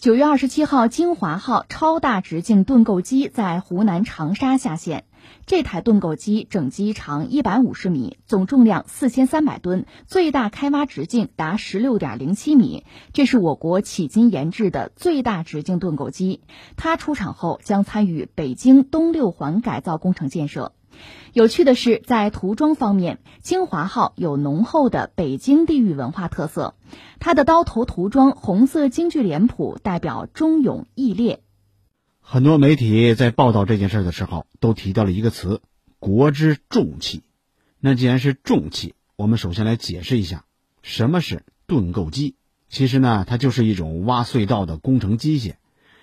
九月二十七号，京华号超大直径盾构机在湖南长沙下线。这台盾构机整机长一百五十米，总重量四千三百吨，最大开挖直径达十六点零七米。这是我国迄今研制的最大直径盾构机。它出厂后将参与北京东六环改造工程建设。有趣的是，在涂装方面，京华号有浓厚的北京地域文化特色。它的刀头涂装红色京剧脸谱，代表忠勇义烈。很多媒体在报道这件事的时候，都提到了一个词“国之重器”。那既然是重器，我们首先来解释一下什么是盾构机。其实呢，它就是一种挖隧道的工程机械，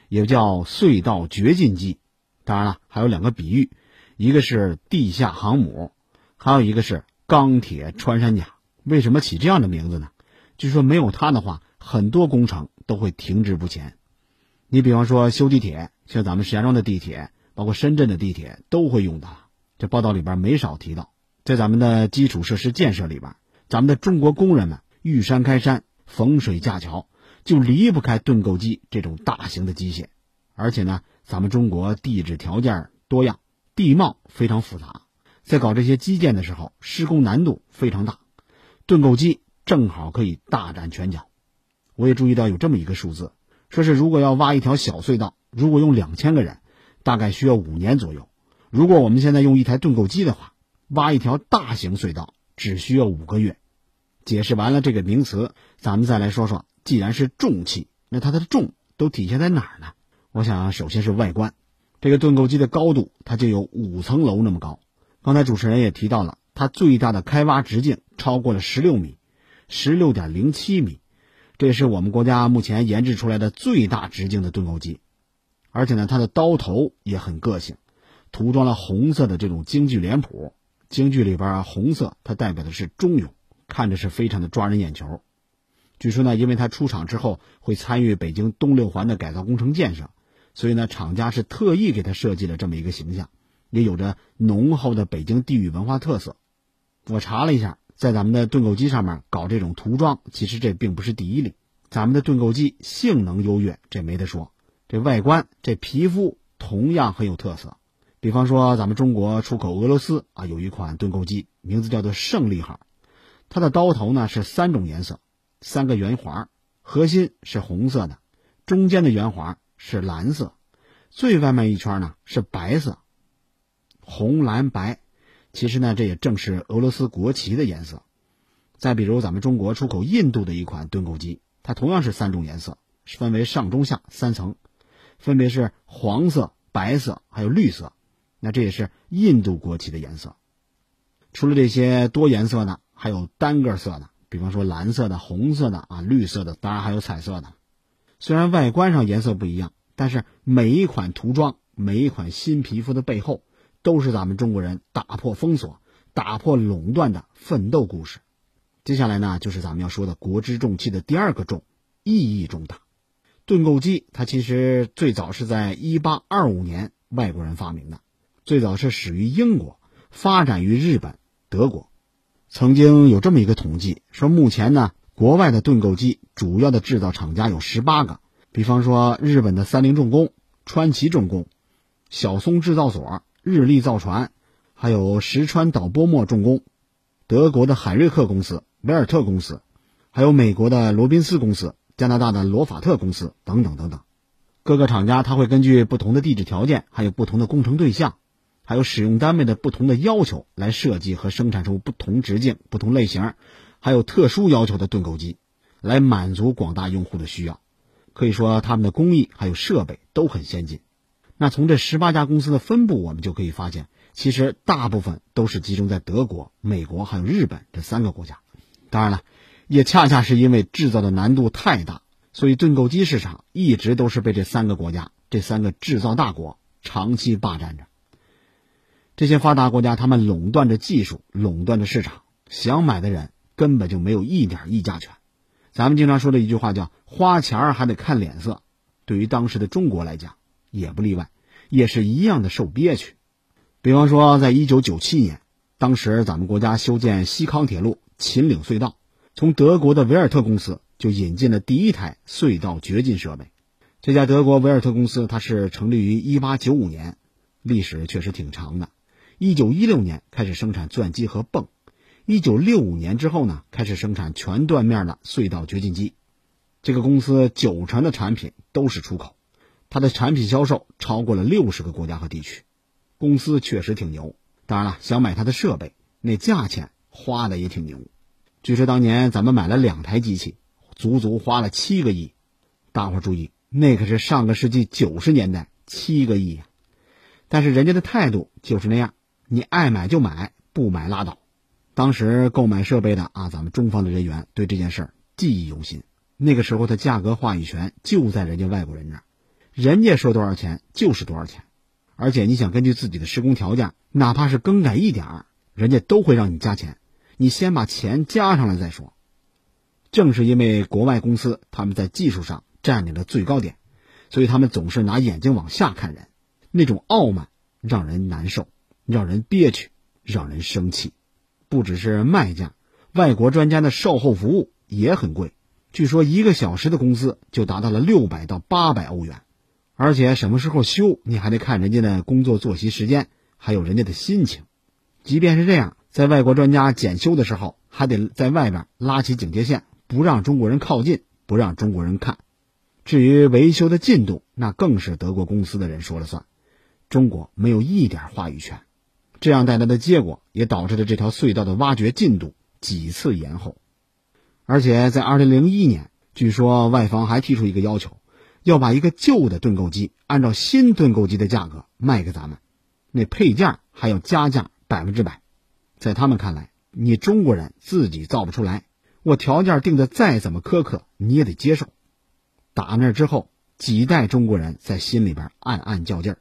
也叫隧道掘进机。当然了，还有两个比喻。一个是地下航母，还有一个是钢铁穿山甲。为什么起这样的名字呢？据说没有它的话，很多工程都会停滞不前。你比方说修地铁，像咱们石家庄的地铁，包括深圳的地铁，都会用它。这报道里边没少提到，在咱们的基础设施建设里边，咱们的中国工人们遇山开山、逢水架桥，就离不开盾构机这种大型的机械。而且呢，咱们中国地质条件多样。地貌非常复杂，在搞这些基建的时候，施工难度非常大，盾构机正好可以大展拳脚。我也注意到有这么一个数字，说是如果要挖一条小隧道，如果用两千个人，大概需要五年左右；如果我们现在用一台盾构机的话，挖一条大型隧道只需要五个月。解释完了这个名词，咱们再来说说，既然是重器，那它的重都体现在哪儿呢？我想，首先是外观。这个盾构机的高度，它就有五层楼那么高。刚才主持人也提到了，它最大的开挖直径超过了十六米，十六点零七米，这是我们国家目前研制出来的最大直径的盾构机。而且呢，它的刀头也很个性，涂装了红色的这种京剧脸谱。京剧里边啊，红色它代表的是忠勇，看着是非常的抓人眼球。据说呢，因为它出厂之后会参与北京东六环的改造工程建设。所以呢，厂家是特意给他设计了这么一个形象，也有着浓厚的北京地域文化特色。我查了一下，在咱们的盾构机上面搞这种涂装，其实这并不是第一例。咱们的盾构机性能优越，这没得说。这外观，这皮肤同样很有特色。比方说，咱们中国出口俄罗斯啊，有一款盾构机，名字叫做胜利号。它的刀头呢是三种颜色，三个圆环，核心是红色的，中间的圆环。是蓝色，最外面一圈呢是白色，红蓝白，其实呢这也正是俄罗斯国旗的颜色。再比如咱们中国出口印度的一款盾构机，它同样是三种颜色，分为上中下三层，分别是黄色、白色还有绿色，那这也是印度国旗的颜色。除了这些多颜色呢，还有单个色的，比方说蓝色的、红色的啊、绿色的，当然还有彩色的。虽然外观上颜色不一样，但是每一款涂装、每一款新皮肤的背后，都是咱们中国人打破封锁、打破垄断的奋斗故事。接下来呢，就是咱们要说的国之重器的第二个重，意义重大。盾构机它其实最早是在一八二五年外国人发明的，最早是始于英国，发展于日本、德国。曾经有这么一个统计，说目前呢。国外的盾构机主要的制造厂家有十八个，比方说日本的三菱重工、川崎重工、小松制造所、日立造船，还有石川岛波莫重工，德国的海瑞克公司、维尔特公司，还有美国的罗宾斯公司、加拿大的罗法特公司等等等等。各个厂家它会根据不同的地质条件，还有不同的工程对象，还有使用单位的不同的要求，来设计和生产出不同直径、不同类型。还有特殊要求的盾构机，来满足广大用户的需要。可以说，他们的工艺还有设备都很先进。那从这十八家公司的分布，我们就可以发现，其实大部分都是集中在德国、美国还有日本这三个国家。当然了，也恰恰是因为制造的难度太大，所以盾构机市场一直都是被这三个国家、这三个制造大国长期霸占着。这些发达国家，他们垄断着技术，垄断着市场，想买的人。根本就没有一点议价权，咱们经常说的一句话叫“花钱儿还得看脸色”，对于当时的中国来讲也不例外，也是一样的受憋屈。比方说，在一九九七年，当时咱们国家修建西康铁路秦岭隧道，从德国的维尔特公司就引进了第一台隧道掘进设备。这家德国维尔特公司，它是成立于1895年，历史确实挺长的。1916年开始生产钻机和泵，1965年之后呢，开始生产全断面的隧道掘进机。这个公司九成的产品都是出口，它的产品销售超过了六十个国家和地区。公司确实挺牛，当然了，想买它的设备，那价钱花的也挺牛。据说当年咱们买了两台机器，足足花了七个亿。大伙注意。那可是上个世纪九十年代七个亿呀，但是人家的态度就是那样，你爱买就买，不买拉倒。当时购买设备的啊，咱们中方的人员对这件事儿记忆犹新。那个时候的价格话语权就在人家外国人那儿，人家说多少钱就是多少钱，而且你想根据自己的施工条件，哪怕是更改一点儿，人家都会让你加钱，你先把钱加上来再说。正是因为国外公司他们在技术上。占领了最高点，所以他们总是拿眼睛往下看人，那种傲慢让人难受，让人憋屈，让人生气。不只是卖家，外国专家的售后服务也很贵，据说一个小时的工资就达到了六百到八百欧元，而且什么时候修你还得看人家的工作作息时间，还有人家的心情。即便是这样，在外国专家检修的时候，还得在外边拉起警戒线，不让中国人靠近，不让中国人看。至于维修的进度，那更是德国公司的人说了算，中国没有一点话语权。这样带来的结果，也导致了这条隧道的挖掘进度几次延后。而且在2001年，据说外方还提出一个要求，要把一个旧的盾构机按照新盾构机的价格卖给咱们，那配件还要加价百分之百。在他们看来，你中国人自己造不出来，我条件定的再怎么苛刻，你也得接受。打那之后，几代中国人在心里边暗暗较劲儿，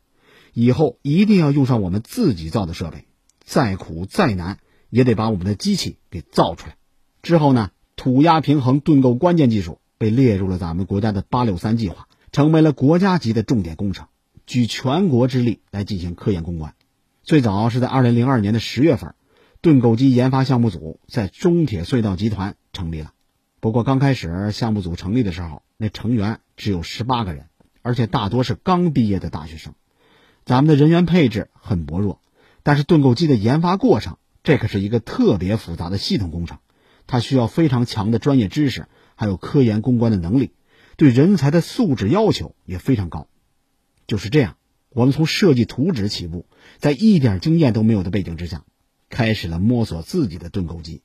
以后一定要用上我们自己造的设备，再苦再难也得把我们的机器给造出来。之后呢，土压平衡盾构关键技术被列入了咱们国家的八六三计划，成为了国家级的重点工程，举全国之力来进行科研攻关。最早是在二零零二年的十月份，盾构机研发项目组在中铁隧道集团成立了。不过刚开始项目组成立的时候，那成员只有十八个人，而且大多是刚毕业的大学生，咱们的人员配置很薄弱。但是盾构机的研发过程，这可是一个特别复杂的系统工程，它需要非常强的专业知识，还有科研攻关的能力，对人才的素质要求也非常高。就是这样，我们从设计图纸起步，在一点经验都没有的背景之下，开始了摸索自己的盾构机，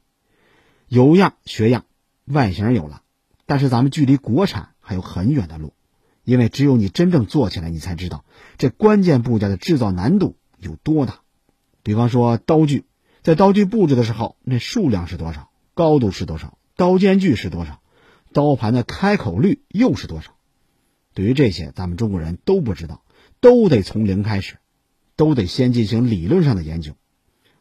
有样学样。外形有了，但是咱们距离国产还有很远的路，因为只有你真正做起来，你才知道这关键部件的制造难度有多大。比方说刀具，在刀具布置的时候，那数量是多少，高度是多少，刀间距是多少，刀盘的开口率又是多少？对于这些，咱们中国人都不知道，都得从零开始，都得先进行理论上的研究，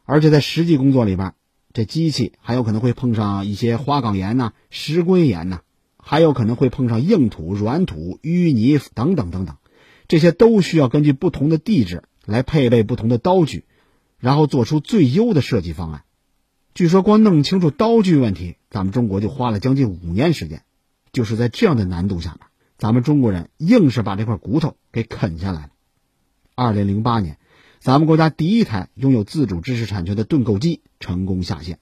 而且在实际工作里边。这机器还有可能会碰上一些花岗岩呐、石灰岩呐，还有可能会碰上硬土、软土、淤泥等等等等，这些都需要根据不同的地质来配备不同的刀具，然后做出最优的设计方案。据说光弄清楚刀具问题，咱们中国就花了将近五年时间。就是在这样的难度下面，咱们中国人硬是把这块骨头给啃下来了。二零零八年。咱们国家第一台拥有自主知识产权的盾构机成功下线，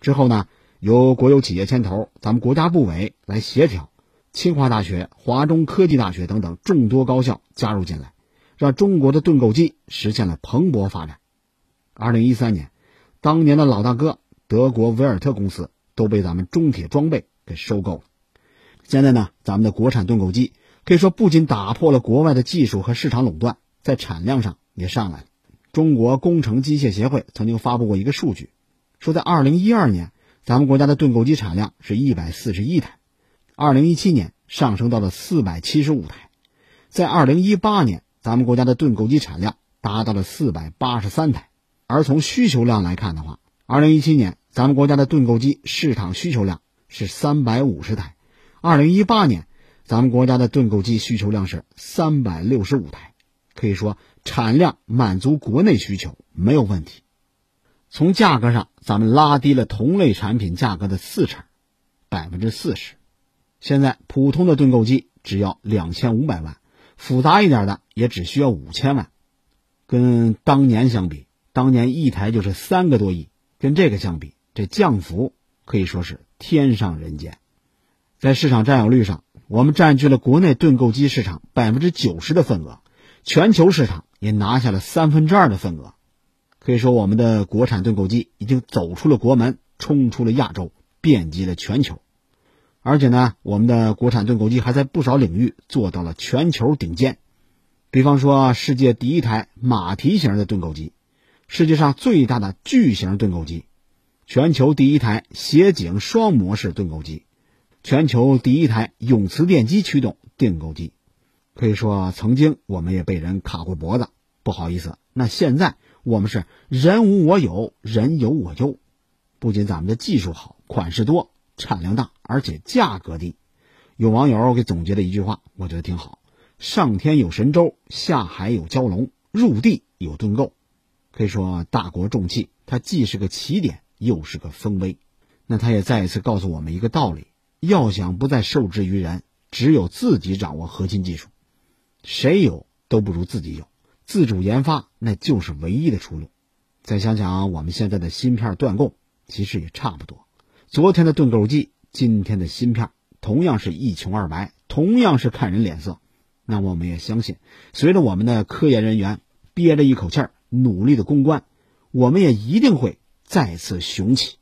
之后呢，由国有企业牵头，咱们国家部委来协调，清华大学、华中科技大学等等众多高校加入进来，让中国的盾构机实现了蓬勃发展。二零一三年，当年的老大哥德国维尔特公司都被咱们中铁装备给收购了。现在呢，咱们的国产盾构机可以说不仅打破了国外的技术和市场垄断，在产量上。也上来了。中国工程机械协会曾经发布过一个数据，说在二零一二年，咱们国家的盾构机产量是一百四十一台，二零一七年上升到了四百七十五台，在二零一八年，咱们国家的盾构机产量达到了四百八十三台。而从需求量来看的话，二零一七年咱们国家的盾构机市场需求量是三百五十台，二零一八年咱们国家的盾构机需求量是三百六十五台。可以说，产量满足国内需求没有问题。从价格上，咱们拉低了同类产品价格的四成，百分之四十。现在普通的盾构机只要两千五百万，复杂一点的也只需要五千万。跟当年相比，当年一台就是三个多亿，跟这个相比，这降幅可以说是天上人间。在市场占有率上，我们占据了国内盾构机市场百分之九十的份额，全球市场也拿下了三分之二的份额。可以说，我们的国产盾构机已经走出了国门，冲出了亚洲，遍及了全球。而且呢，我们的国产盾构机还在不少领域做到了全球顶尖。比方说，世界第一台马蹄形的盾构机，世界上最大的巨型盾构机，全球第一台斜井双模式盾构机，全球第一台永磁电机驱动盾构机。可以说，曾经我们也被人卡过脖子。不好意思，那现在。我们是人无我有，人有我优。不仅咱们的技术好，款式多，产量大，而且价格低。有网友给总结了一句话，我觉得挺好：上天有神舟，下海有蛟龙，入地有盾构。可以说，大国重器，它既是个起点，又是个丰碑。那它也再一次告诉我们一个道理：要想不再受制于人，只有自己掌握核心技术，谁有都不如自己有。自主研发那就是唯一的出路。再想想我们现在的芯片断供，其实也差不多。昨天的盾构机，今天的芯片，同样是一穷二白，同样是看人脸色。那我们也相信，随着我们的科研人员憋着一口气儿，努力的攻关，我们也一定会再次雄起。